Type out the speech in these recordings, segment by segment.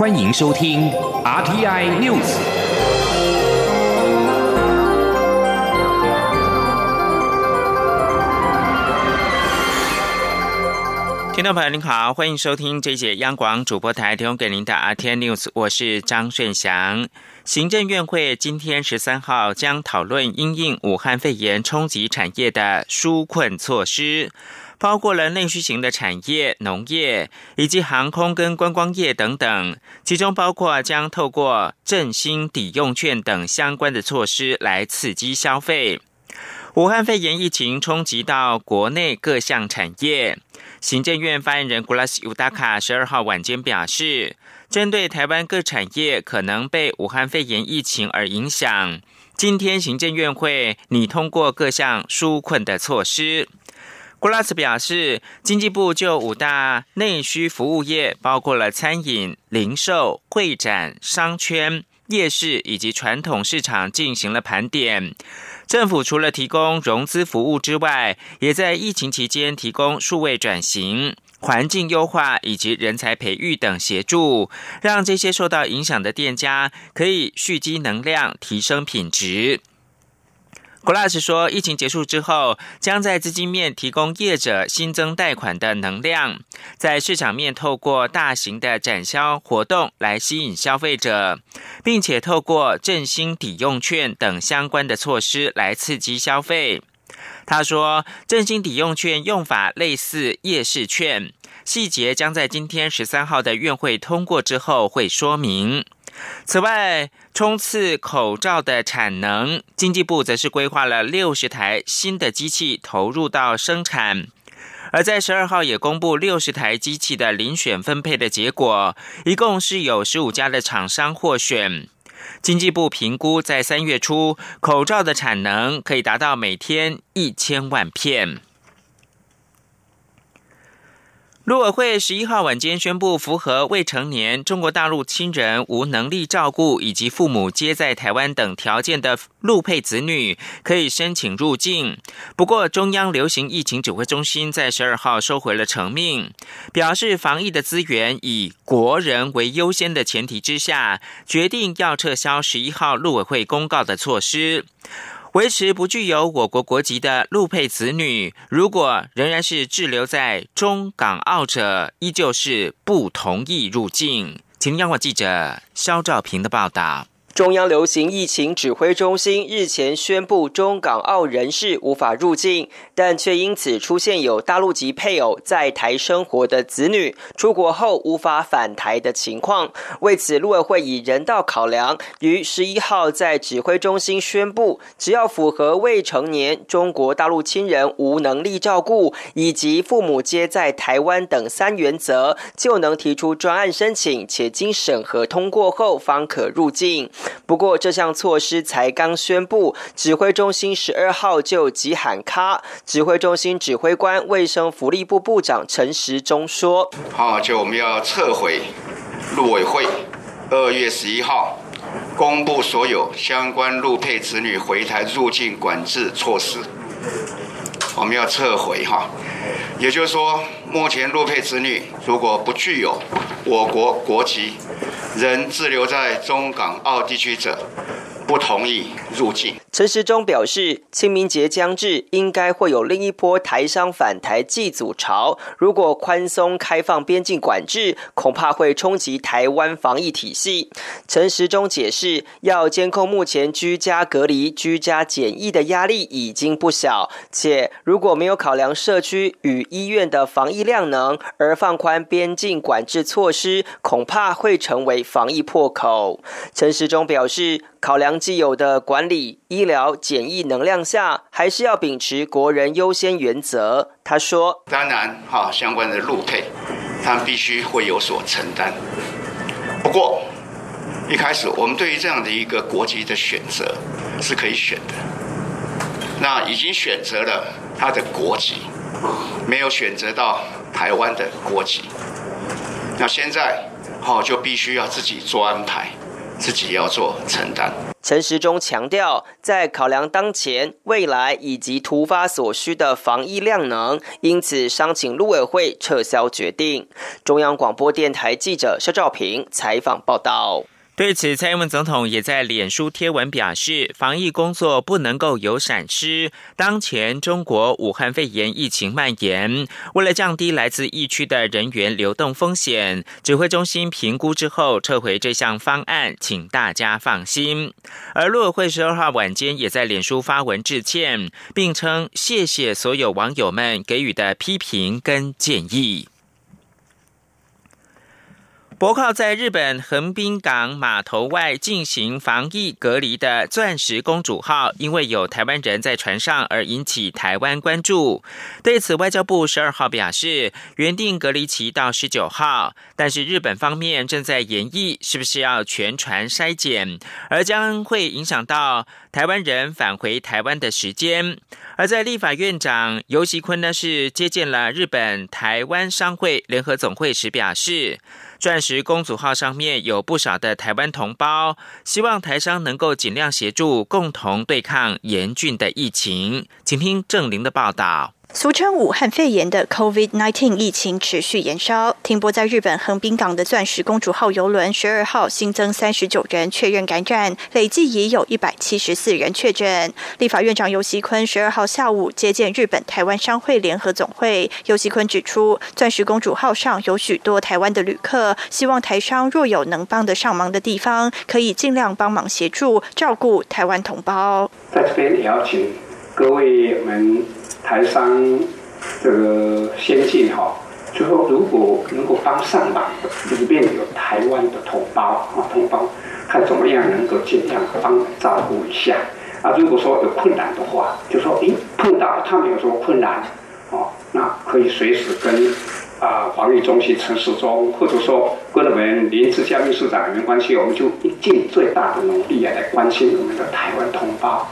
欢迎收听 RTI News。听众朋友您好，欢迎收听这节央广主播台提供给您的 RTI News，我是张顺祥。行政院会今天十三号将讨论因应武汉肺炎冲击产业的纾困措施。包括了内需型的产业、农业以及航空跟观光业等等，其中包括将透过振兴抵用券等相关的措施来刺激消费。武汉肺炎疫情冲击到国内各项产业，行政院发言人古拉斯尤达卡十二号晚间表示，针对台湾各产业可能被武汉肺炎疫情而影响，今天行政院会拟通过各项纾困的措施。古拉斯表示，经济部就五大内需服务业，包括了餐饮、零售、会展、商圈、夜市以及传统市场进行了盘点。政府除了提供融资服务之外，也在疫情期间提供数位转型、环境优化以及人才培育等协助，让这些受到影响的店家可以蓄积能量，提升品质。Glass 说，疫情结束之后，将在资金面提供业者新增贷款的能量，在市场面透过大型的展销活动来吸引消费者，并且透过振兴抵用券等相关的措施来刺激消费。他说，振兴抵用券用法类似夜市券，细节将在今天十三号的院会通过之后会说明。此外，冲刺口罩的产能，经济部则是规划了六十台新的机器投入到生产，而在十二号也公布六十台机器的遴选分配的结果，一共是有十五家的厂商获选。经济部评估，在三月初，口罩的产能可以达到每天一千万片。陆委会十一号晚间宣布，符合未成年中国大陆亲人无能力照顾以及父母皆在台湾等条件的陆配子女，可以申请入境。不过，中央流行疫情指挥中心在十二号收回了成命，表示防疫的资源以国人为优先的前提之下，决定要撤销十一号陆委会公告的措施。维持不具有我国国籍的陆配子女，如果仍然是滞留在中港澳者，依旧是不同意入境。请央广记者肖兆平的报道。中央流行疫情指挥中心日前宣布，中港澳人士无法入境，但却因此出现有大陆籍配偶在台生活的子女出国后无法返台的情况。为此，陆委会以人道考量，于十一号在指挥中心宣布，只要符合未成年中国大陆亲人无能力照顾，以及父母皆在台湾等三原则，就能提出专案申请，且经审核通过后方可入境。不过，这项措施才刚宣布，指挥中心十二号就急喊卡。指挥中心指挥官、卫生福利部部长陈时中说：“好，就我们要撤回陆委会二月十一号公布所有相关陆配子女回台入境管制措施，我们要撤回哈。也就是说，目前陆配子女如果不具有我国国籍。”仍滞留在中港澳地区者，不同意入境。陈时中表示，清明节将至，应该会有另一波台商返台祭祖潮。如果宽松开放边境管制，恐怕会冲击台湾防疫体系。陈时中解释，要监控目前居家隔离、居家检疫的压力已经不小，且如果没有考量社区与医院的防疫量能，而放宽边境管制措施，恐怕会成为防疫破口。陈时中表示，考量既有的管管理医疗。检疫能量下，还是要秉持国人优先原则。他说：“当然，哈，相关的路配，他必须会有所承担。不过，一开始我们对于这样的一个国籍的选择是可以选的。那已经选择了他的国籍，没有选择到台湾的国籍。那现在，好就必须要自己做安排。自己要做承担。陈时中强调，在考量当前、未来以及突发所需的防疫量能，因此商请陆委会撤销决定。中央广播电台记者肖兆平采访报道。对此，蔡英文总统也在脸书贴文表示，防疫工作不能够有闪失。当前中国武汉肺炎疫情蔓延，为了降低来自疫区的人员流动风险，指挥中心评估之后撤回这项方案，请大家放心。而陆委会十二号晚间也在脸书发文致歉，并称谢谢所有网友们给予的批评跟建议。泊靠在日本横滨港码头外进行防疫隔离的“钻石公主号”，因为有台湾人在船上而引起台湾关注。对此，外交部十二号表示，原定隔离期到十九号，但是日本方面正在研议是不是要全船筛检，而将会影响到台湾人返回台湾的时间。而在立法院长游锡坤呢，是接见了日本台湾商会联合总会时表示。钻石公主号上面有不少的台湾同胞，希望台商能够尽量协助，共同对抗严峻的疫情。请听郑玲的报道。俗称武汉肺炎的 COVID-19 疫情持续延烧，停泊在日本横滨港的钻石公主号邮轮十二号新增三十九人确认感染，累计已有一百七十四人确诊。立法院长游锡坤十二号下午接见日本台湾商会联合总会，游锡坤指出，钻石公主号上有许多台湾的旅客，希望台商若有能帮得上忙的地方，可以尽量帮忙协助照顾台湾同胞。在这边也要请各位我们。台商这个先进哈，就说如果能够帮上忙，里面有台湾的同胞啊，同胞看怎么样能够尽量帮照顾一下啊。如果说有困难的话，就说诶碰到他们有什么困难哦，那可以随时跟啊防疫中心陈世忠，或者说跟我们林志嘉秘书长没关系，我们就尽最大的努力啊来关心我们的台湾同胞。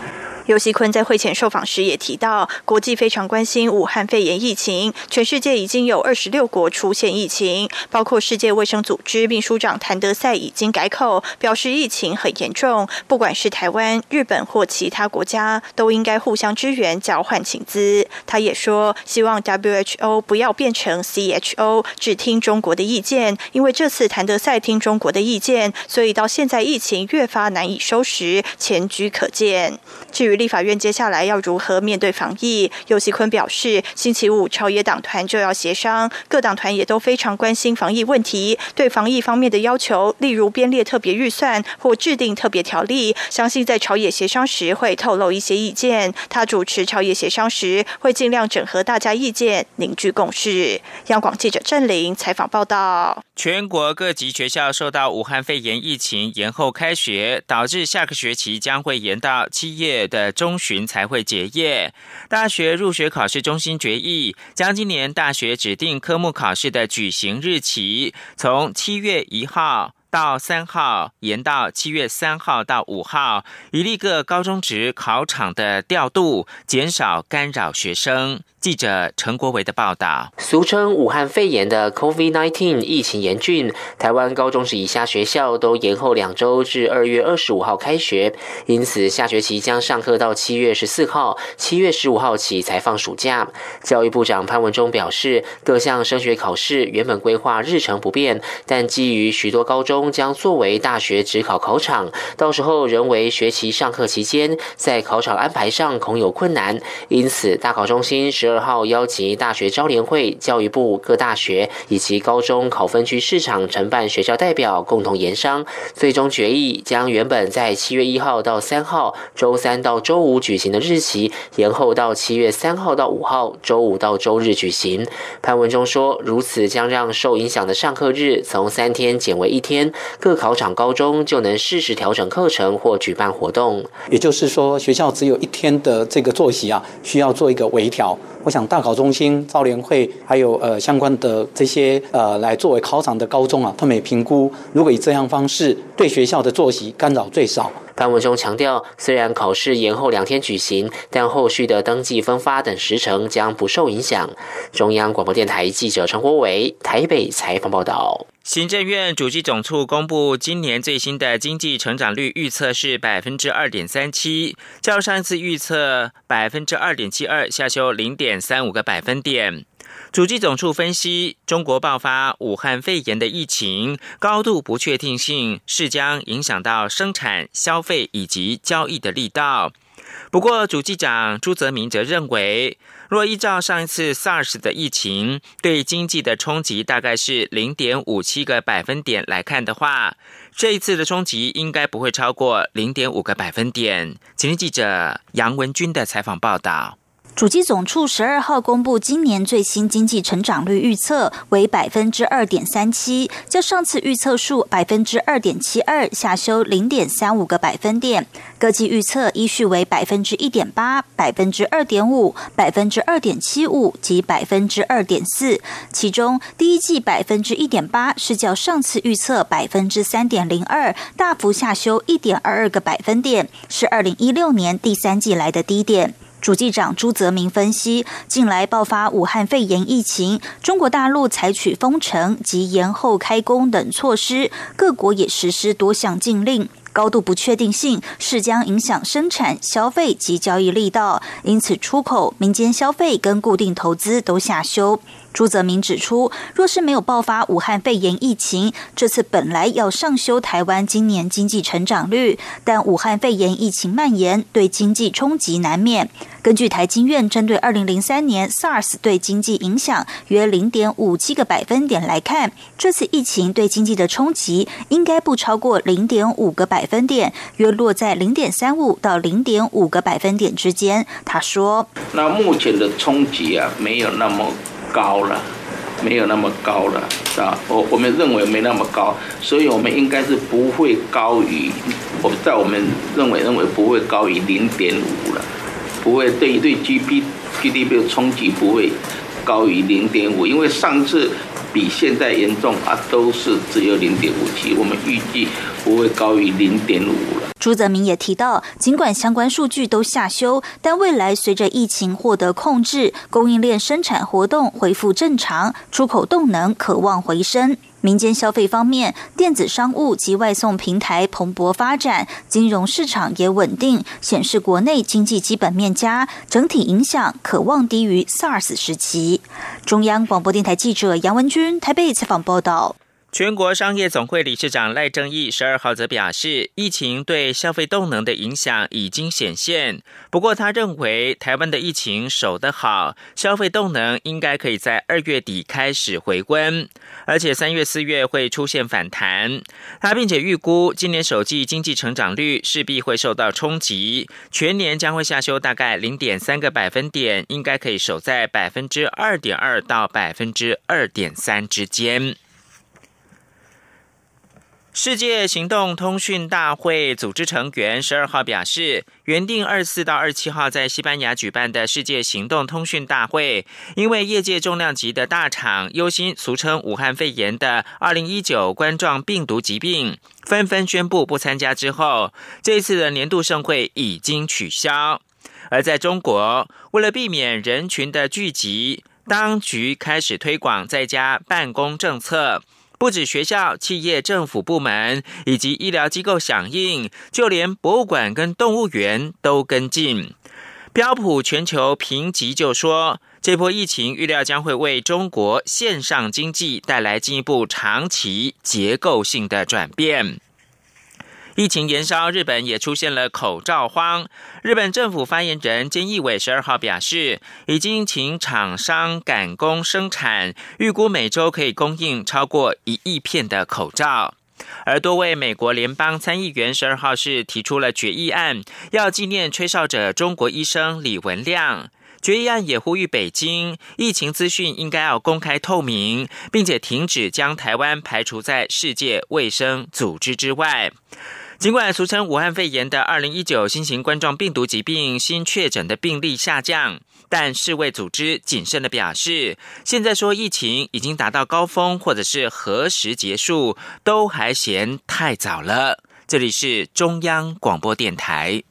尤锡坤在会前受访时也提到，国际非常关心武汉肺炎疫情，全世界已经有二十六国出现疫情，包括世界卫生组织秘书长谭德赛已经改口，表示疫情很严重，不管是台湾、日本或其他国家，都应该互相支援、交换请资。他也说，希望 WHO 不要变成 CHO，只听中国的意见，因为这次谭德赛听中国的意见，所以到现在疫情越发难以收拾，前局可见。至于立法院接下来要如何面对防疫？尤锡坤表示，星期五朝野党团就要协商，各党团也都非常关心防疫问题，对防疫方面的要求，例如编列特别预算或制定特别条例，相信在朝野协商时会透露一些意见。他主持朝野协商时，会尽量整合大家意见，凝聚共识。央广记者郑玲采访报道。全国各级学校受到武汉肺炎疫情延后开学，导致下个学期将会延到七月的中旬才会结业。大学入学考试中心决议，将今年大学指定科目考试的举行日期从七月一号到三号延到七月三号到五号，以利各高中职考场的调度，减少干扰学生。记者陈国维的报道：俗称武汉肺炎的 COVID-19 疫情严峻，台湾高中职以下学校都延后两周至二月二十五号开学，因此下学期将上课到七月十四号，七月十五号起才放暑假。教育部长潘文忠表示，各项升学考试原本规划日程不变，但基于许多高中将作为大学指考考场，到时候人为学期上课期间在考场安排上恐有困难，因此大考中心十二号邀集大学招联会、教育部各大学以及高中考分区市场承办学校代表共同研商，最终决议将原本在七月一号到三号周三到周五举行的日期延后到七月三号到五号周五到周日举行。潘文中说，如此将让受影响的上课日从三天减为一天，各考场高中就能适时调整课程或举办活动。也就是说，学校只有一天的这个作息啊，需要做一个微调。我想大考中心、招联会还有呃相关的这些呃来作为考场的高中啊，他们也评估，如果以这样方式对学校的作息干扰最少。潘文中强调，虽然考试延后两天举行，但后续的登记分发等时程将不受影响。中央广播电台记者陈国伟台北采访报道。行政院主计总处公布今年最新的经济成长率预测是百分之二点三七，较上次预测百分之二点七二下修零点三五个百分点。主计总处分析，中国爆发武汉肺炎的疫情，高度不确定性是将影响到生产、消费以及交易的力道。不过，主计长朱泽明则认为。若依照上一次 SARS 的疫情对经济的冲击大概是零点五七个百分点来看的话，这一次的冲击应该不会超过零点五个百分点。请听记者杨文军的采访报道。主机总处十二号公布今年最新经济成长率预测为百分之二点三七，较上次预测数百分之二点七二下修零点三五个百分点。各季预测依序为百分之一点八、百分之二点五、百分之二点七五及百分之二点四。其中第一季百分之一点八是较上次预测百分之三点零二大幅下修一点二二个百分点，是二零一六年第三季来的低点。主计长朱泽明分析，近来爆发武汉肺炎疫情，中国大陆采取封城及延后开工等措施，各国也实施多项禁令，高度不确定性是将影响生产、消费及交易力道，因此出口、民间消费跟固定投资都下修。朱泽明指出，若是没有爆发武汉肺炎疫情，这次本来要上修台湾今年经济成长率，但武汉肺炎疫情蔓延，对经济冲击难免。根据台经院针对二零零三年 SARS 对经济影响约零点五七个百分点来看，这次疫情对经济的冲击应该不超过零点五个百分点，约落在零点三五到零点五个百分点之间。他说：“那目前的冲击啊，没有那么。”高了，没有那么高了，是吧？我我们认为没那么高，所以我们应该是不会高于，我在我们认为认为不会高于零点五了，不会对对 G P G D P 的冲击不会高于零点五，因为上次比现在严重啊，都是只有零点五七，我们预计不会高于零点五了。朱泽明也提到，尽管相关数据都下修，但未来随着疫情获得控制，供应链生产活动恢复正常，出口动能可望回升。民间消费方面，电子商务及外送平台蓬勃发展，金融市场也稳定，显示国内经济基本面佳，整体影响可望低于 SARS 时期。中央广播电台记者杨文君台北采访报道。全国商业总会理事长赖正义十二号则表示，疫情对消费动能的影响已经显现。不过，他认为台湾的疫情守得好，消费动能应该可以在二月底开始回温，而且三月、四月会出现反弹。他并且预估，今年首季经济成长率势必会受到冲击，全年将会下修大概零点三个百分点，应该可以守在百分之二点二到百分之二点三之间。世界行动通讯大会组织成员十二号表示，原定二四到二七号在西班牙举办的世界行动通讯大会，因为业界重量级的大厂忧心俗称武汉肺炎的二零一九冠状病毒疾病，纷纷宣布不参加之后，这次的年度盛会已经取消。而在中国，为了避免人群的聚集，当局开始推广在家办公政策。不止学校、企业、政府部门以及医疗机构响应，就连博物馆跟动物园都跟进。标普全球评级就说，这波疫情预料将会为中国线上经济带来进一步长期结构性的转变。疫情延烧，日本也出现了口罩荒。日本政府发言人菅义伟十二号表示，已经请厂商赶工生产，预估每周可以供应超过一亿片的口罩。而多位美国联邦参议员十二号是提出了决议案，要纪念吹哨者中国医生李文亮。决议案也呼吁北京，疫情资讯应该要公开透明，并且停止将台湾排除在世界卫生组织之外。尽管俗称武汉肺炎的二零一九新型冠状病毒疾病新确诊的病例下降，但世卫组织谨慎的表示，现在说疫情已经达到高峰，或者是何时结束，都还嫌太早了。这里是中央广播电台。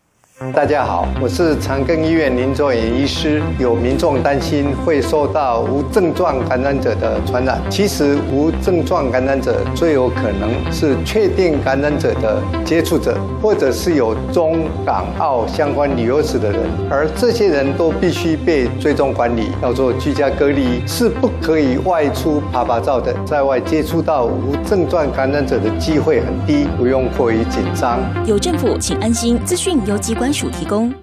大家好，我是长庚医院林卓远医师。有民众担心会受到无症状感染者的传染，其实无症状感染者最有可能是确定感染者的接触者，或者是有中港澳相关旅游史的人，而这些人都必须被追踪管理，要做居家隔离，是不可以外出爬爬照的。在外接触到无症状感染者的机会很低，不用过于紧张。有政府，请安心。资讯由机关。专属提供。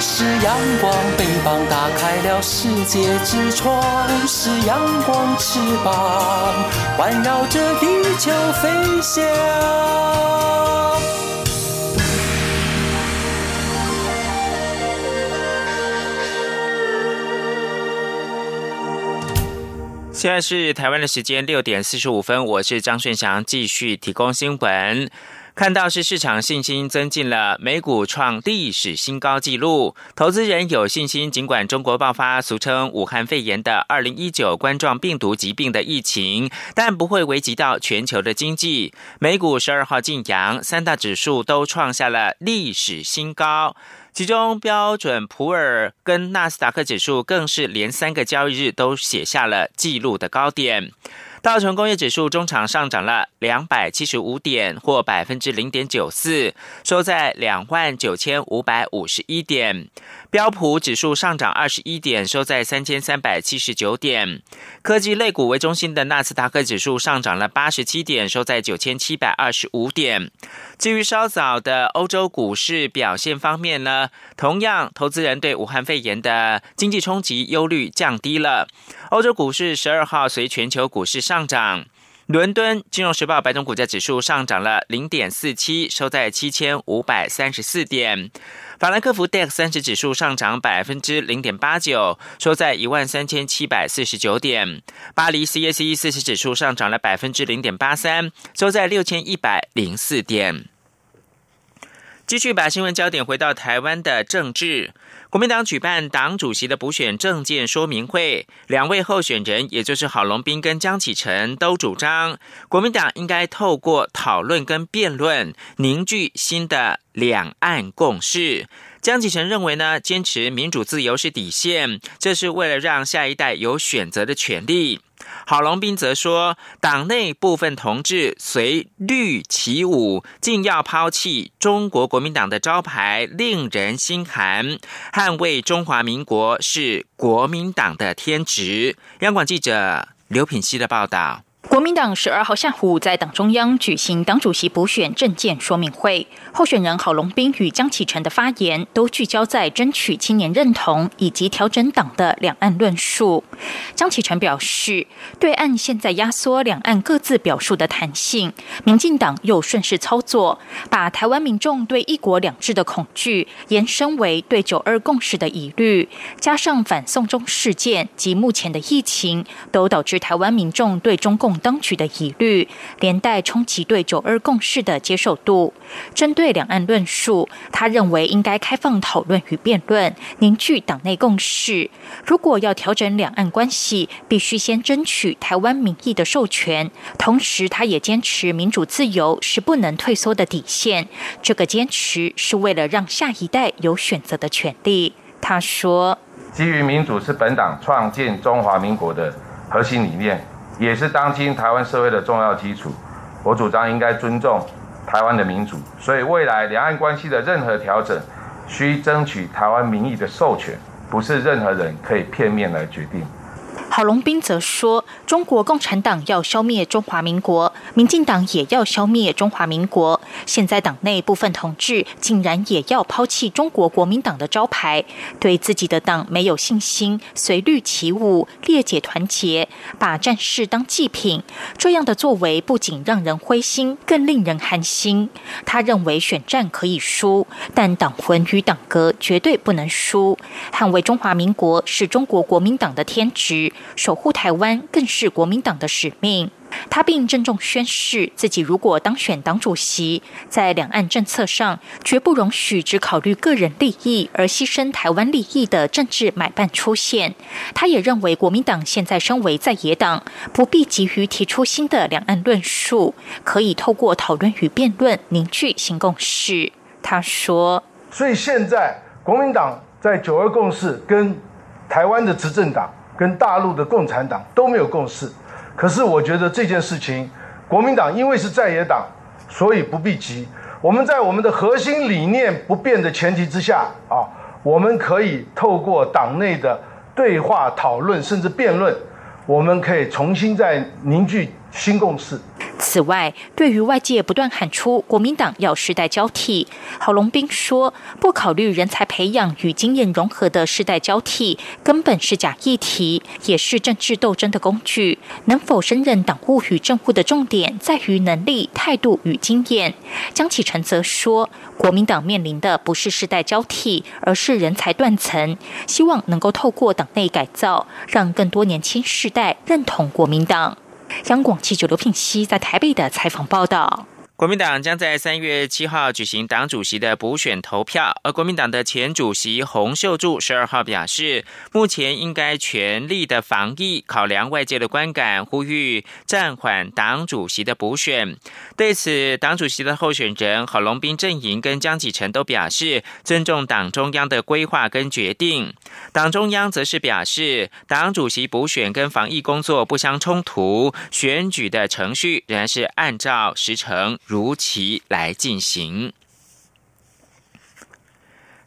是阳光，翅膀打开了世界之窗；是阳光，翅膀环绕着地球飞翔。现在是台湾的时间六点四十五分，我是张顺祥，继续提供新闻。看到是市场信心增进了，美股创历史新高纪录，投资人有信心。尽管中国爆发俗称武汉肺炎的二零一九冠状病毒疾病的疫情，但不会危及到全球的经济。美股十二号晋阳，三大指数都创下了历史新高，其中标准普尔跟纳斯达克指数更是连三个交易日都写下了纪录的高点。道琼工业指数中场上涨了两百七十五点，或百分之零点九四，收在两万九千五百五十一点。标普指数上涨二十一点，收在三千三百七十九点。科技类股为中心的纳斯达克指数上涨了八十七点，收在九千七百二十五点。至于稍早的欧洲股市表现方面呢，同样投资人对武汉肺炎的经济冲击忧虑降低了。欧洲股市十二号随全球股市上涨。伦敦金融时报白种股价指数上涨了零点四七，收在七千五百三十四点。法兰克福 DAX 三十指数上涨百分之零点八九，收在一万三千七百四十九点。巴黎 CAC 四十指数上涨了百分之零点八三，收在六千一百零四点。继续把新闻焦点回到台湾的政治。国民党举办党主席的补选政见说明会，两位候选人，也就是郝龙斌跟江启臣，都主张国民党应该透过讨论跟辩论，凝聚新的两岸共识。江启臣认为呢，坚持民主自由是底线，这是为了让下一代有选择的权利。郝龙斌则说，党内部分同志随绿起舞，竟要抛弃中国国民党的招牌，令人心寒。捍卫中华民国是国民党的天职。央广记者刘品希的报道。国民党十二号下午在党中央举行党主席补选政见说明会，候选人郝龙斌与江启臣的发言都聚焦在争取青年认同以及调整党的两岸论述。江启臣表示，对岸现在压缩两岸各自表述的弹性，民进党又顺势操作，把台湾民众对一国两制的恐惧延伸为对九二共识的疑虑，加上反送中事件及目前的疫情，都导致台湾民众对中共。当局的疑虑，连带冲击对九二共识的接受度。针对两岸论述，他认为应该开放讨论与辩论，凝聚党内共识。如果要调整两岸关系，必须先争取台湾民意的授权。同时，他也坚持民主自由是不能退缩的底线。这个坚持是为了让下一代有选择的权利。他说：“基于民主是本党创建中华民国的核心理念。”也是当今台湾社会的重要基础。我主张应该尊重台湾的民主，所以未来两岸关系的任何调整，需争取台湾民意的授权，不是任何人可以片面来决定。郝龙斌则说：“中国共产党要消灭中华民国，民进党也要消灭中华民国。现在党内部分同志竟然也要抛弃中国国民党的招牌，对自己的党没有信心，随律起舞，裂解团结，把战士当祭品。这样的作为不仅让人灰心，更令人寒心。他认为选战可以输，但党魂与党格绝对不能输。捍卫中华民国是中国国民党的天职。”守护台湾更是国民党的使命。他并郑重宣誓，自己如果当选党主席，在两岸政策上绝不容许只考虑个人利益而牺牲台湾利益的政治买办出现。他也认为，国民党现在身为在野党，不必急于提出新的两岸论述，可以透过讨论与辩论凝聚新共识。他说：“所以现在国民党在九二共识跟台湾的执政党跟大陆的共产党都没有共识。可是我觉得这件事情，国民党因为是在野党，所以不必急。我们在我们的核心理念不变的前提之下啊，我们可以透过党内的对话、讨论甚至辩论，我们可以重新再凝聚新共识。”此外，对于外界不断喊出国民党要世代交替，郝龙斌说，不考虑人才培养与经验融合的世代交替，根本是假议题，也是政治斗争的工具。能否胜任党务与政务的重点在于能力、态度与经验。江启臣则说，国民党面临的不是世代交替，而是人才断层，希望能够透过党内改造，让更多年轻世代认同国民党。央广记者刘聘熙在台北的采访报道。国民党将在三月七号举行党主席的补选投票，而国民党的前主席洪秀柱十二号表示，目前应该全力的防疫，考量外界的观感，呼吁暂缓党主席的补选。对此，党主席的候选人郝龙斌阵营跟江启臣都表示尊重党中央的规划跟决定。党中央则是表示，党主席补选跟防疫工作不相冲突，选举的程序仍然是按照时程。如期来进行。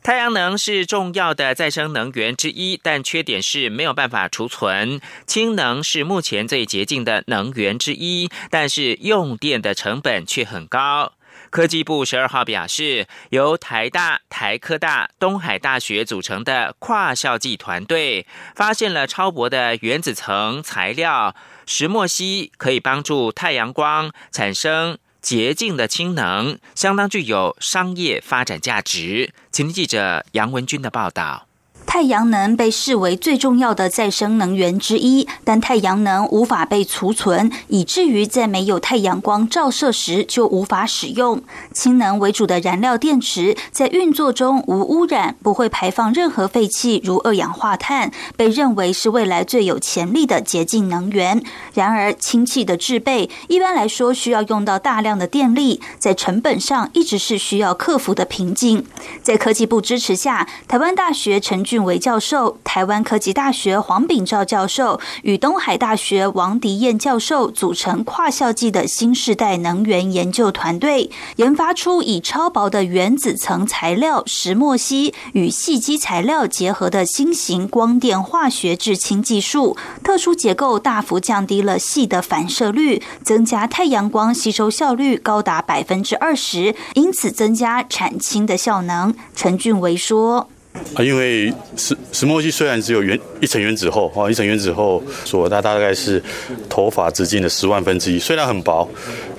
太阳能是重要的再生能源之一，但缺点是没有办法储存。氢能是目前最洁净的能源之一，但是用电的成本却很高。科技部十二号表示，由台大、台科大、东海大学组成的跨校际团队，发现了超薄的原子层材料石墨烯，可以帮助太阳光产生。洁净的氢能相当具有商业发展价值。请听记者杨文军的报道。太阳能被视为最重要的再生能源之一，但太阳能无法被储存，以至于在没有太阳光照射时就无法使用。氢能为主的燃料电池在运作中无污染，不会排放任何废气，如二氧化碳，被认为是未来最有潜力的洁净能源。然而，氢气的制备一般来说需要用到大量的电力，在成本上一直是需要克服的瓶颈。在科技部支持下，台湾大学陈俊。韦教授、台湾科技大学黄炳照教授与东海大学王迪燕教授组成跨校际的新世代能源研究团队，研发出以超薄的原子层材料石墨烯与细基材料结合的新型光电化学制氢技术。特殊结构大幅降低了细的反射率，增加太阳光吸收效率高达百分之二十，因此增加产氢的效能。陈俊维说。啊，因为石石墨烯虽然只有原一层原子厚啊，一层原子厚，说它大概是头发直径的十万分之一，虽然很薄，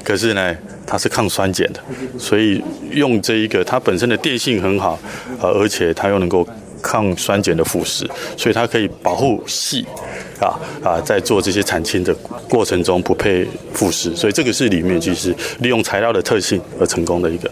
可是呢，它是抗酸碱的，所以用这一个，它本身的电性很好，呃，而且它又能够抗酸碱的腐蚀，所以它可以保护细啊啊，在做这些产氢的过程中不被腐蚀，所以这个是里面就是利用材料的特性而成功的一个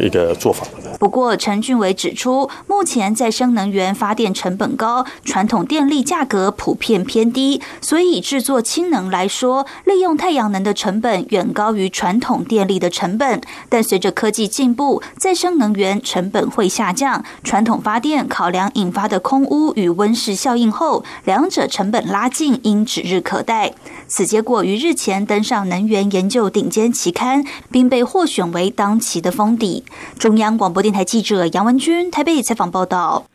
一个做法。不过，陈俊伟指出，目前再生能源发电成本高，传统电力价格普遍偏低，所以制作氢能来说，利用太阳能的成本远高于传统电力的成本。但随着科技进步，再生能源成本会下降，传统发电考量引发的空污与温室效应后，两者成本拉近，应指日可待。此结果于日前登上能源研究顶尖期刊，并被获选为当期的封底。中央广播电。台记者杨文君台北采访报道：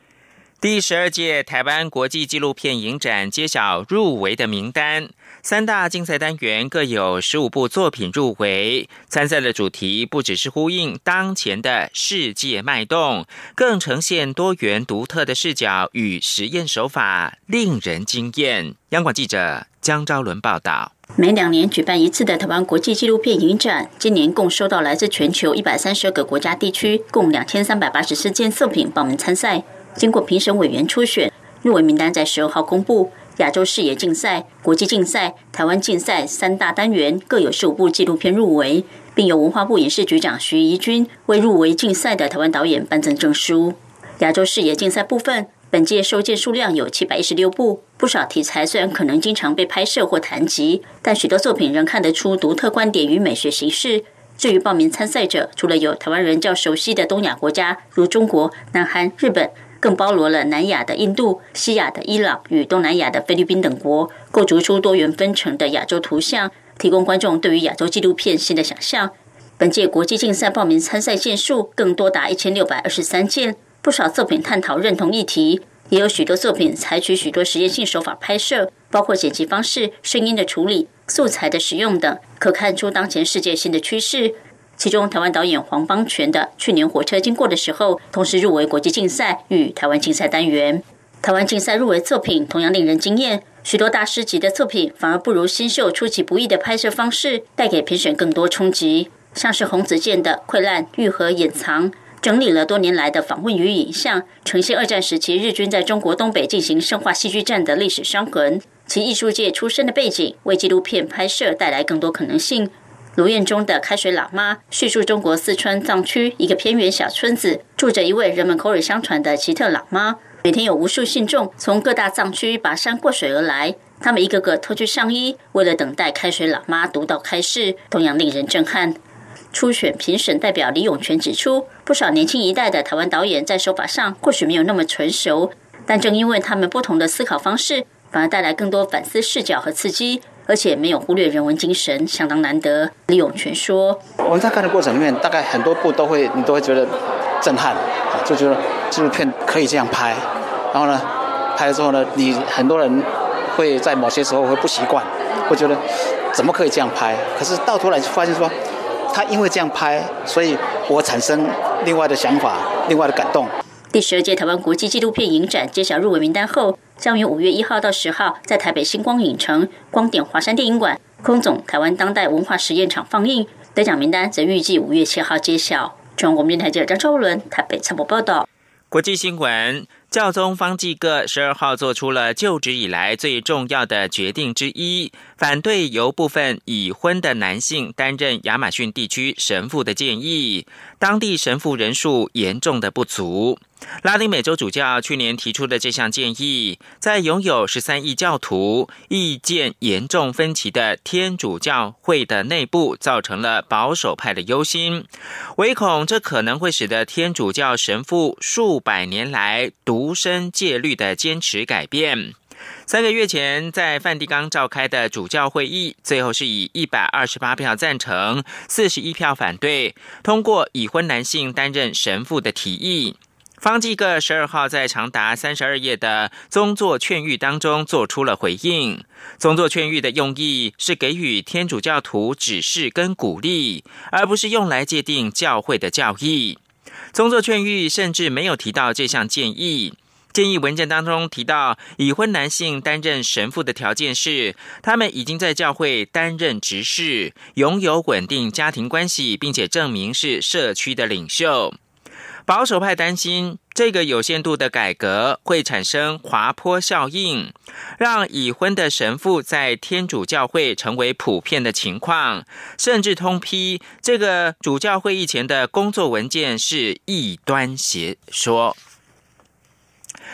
第十二届台湾国际纪录片影展揭晓入围的名单，三大竞赛单元各有十五部作品入围。参赛的主题不只是呼应当前的世界脉动，更呈现多元独特的视角与实验手法，令人惊艳。央广记者江昭伦报道。每两年举办一次的台湾国际纪录片影展，今年共收到来自全球一百三十二个国家地区共两千三百八十四件作品报名参赛。经过评审委员初选，入围名单在十二号公布。亚洲视野竞赛、国际竞赛、台湾竞赛三大单元各有十五部纪录片入围，并由文化部影视局长徐怡君为入围竞赛的台湾导演颁赠证书。亚洲视野竞赛部分。本届收件数量有七百一十六部，不少题材虽然可能经常被拍摄或谈及，但许多作品仍看得出独特观点与美学形式。至于报名参赛者，除了有台湾人较熟悉的东亚国家，如中国、南韩、日本，更包罗了南亚的印度、西亚的伊朗与东南亚的菲律宾等国，构筑出多元分成的亚洲图像，提供观众对于亚洲纪录片新的想象。本届国际竞赛报名参赛件数更多达一千六百二十三件，不少作品探讨认同议题，也有许多作品采取许多实验性手法拍摄，包括剪辑方式、声音的处理。素材的使用等，可看出当前世界新的趋势。其中，台湾导演黄邦权的去年火车经过的时候，同时入围国际竞赛与台湾竞赛单元。台湾竞赛入围作品同样令人惊艳，许多大师级的作品反而不如新秀出其不意的拍摄方式带给评审更多冲击。像是洪子健的《溃烂愈合掩藏》，整理了多年来的访问与影像，呈现二战时期日军在中国东北进行生化戏剧战的历史伤痕。其艺术界出身的背景，为纪录片拍摄带来更多可能性。卢燕中的《开水喇嘛》叙述中国四川藏区一个偏远小村子，住着一位人们口耳相传的奇特喇嘛。每天有无数信众从各大藏区跋山过水而来，他们一个个脱去上衣，为了等待开水喇嘛读到开示，同样令人震撼。初选评审代表李永全指出，不少年轻一代的台湾导演在手法上或许没有那么纯熟，但正因为他们不同的思考方式。反而带来更多反思视角和刺激，而且没有忽略人文精神，相当难得。李永全说：“我们在看的过程里面，大概很多部都会，你都会觉得震撼，就觉得纪录片可以这样拍。然后呢，拍了之后呢，你很多人会在某些时候会不习惯，会觉得怎么可以这样拍？可是到头来就发现说，他因为这样拍，所以我产生另外的想法，另外的感动。”第十二届台湾国际纪录片影展揭晓入围名单后。将于五月一号到十号在台北星光影城、光点华山电影馆、空总台湾当代文化实验场放映。得奖名单则预计五月七号揭晓。中国电台记者张超伦台北采访报道。国际新闻。教宗方济各十二号做出了就职以来最重要的决定之一，反对由部分已婚的男性担任亚马逊地区神父的建议。当地神父人数严重的不足。拉丁美洲主教去年提出的这项建议，在拥有十三亿教徒、意见严重分歧的天主教会的内部，造成了保守派的忧心，唯恐这可能会使得天主教神父数百年来独身戒律的坚持改变。三个月前，在梵蒂冈召开的主教会议，最后是以一百二十八票赞成、四十一票反对，通过已婚男性担任神父的提议。方济各十二号在长达三十二页的宗座劝谕当中做出了回应。宗座劝谕的用意是给予天主教徒指示跟鼓励，而不是用来界定教会的教义。宗座劝谕甚至没有提到这项建议。建议文件当中提到，已婚男性担任神父的条件是，他们已经在教会担任执事，拥有稳定家庭关系，并且证明是社区的领袖。保守派担心，这个有限度的改革会产生滑坡效应，让已婚的神父在天主教会成为普遍的情况，甚至通批这个主教会以前的工作文件是异端邪说。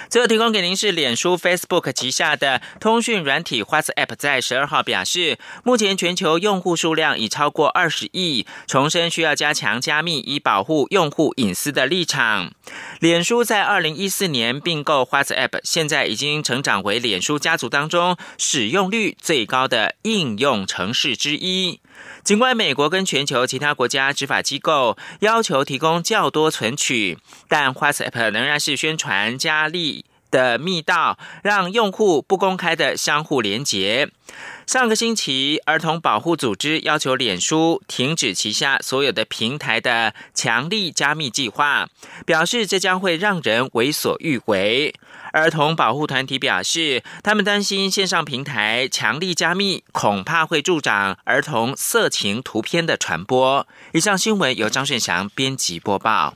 最后提供给您是脸书 Facebook 旗下的通讯软体 WhatsApp，在十二号表示，目前全球用户数量已超过二十亿，重申需要加强加密以保护用户隐私的立场。脸书在二零一四年并购 WhatsApp，现在已经成长为脸书家族当中使用率最高的应用城市之一。尽管美国跟全球其他国家执法机构要求提供较多存取，但 WhatsApp 仍然是宣传加利的密道，让用户不公开的相互连结。上个星期，儿童保护组织要求脸书停止旗下所有的平台的强力加密计划，表示这将会让人为所欲为。儿童保护团体表示，他们担心线上平台强力加密恐怕会助长儿童色情图片的传播。以上新闻由张顺祥编辑播报。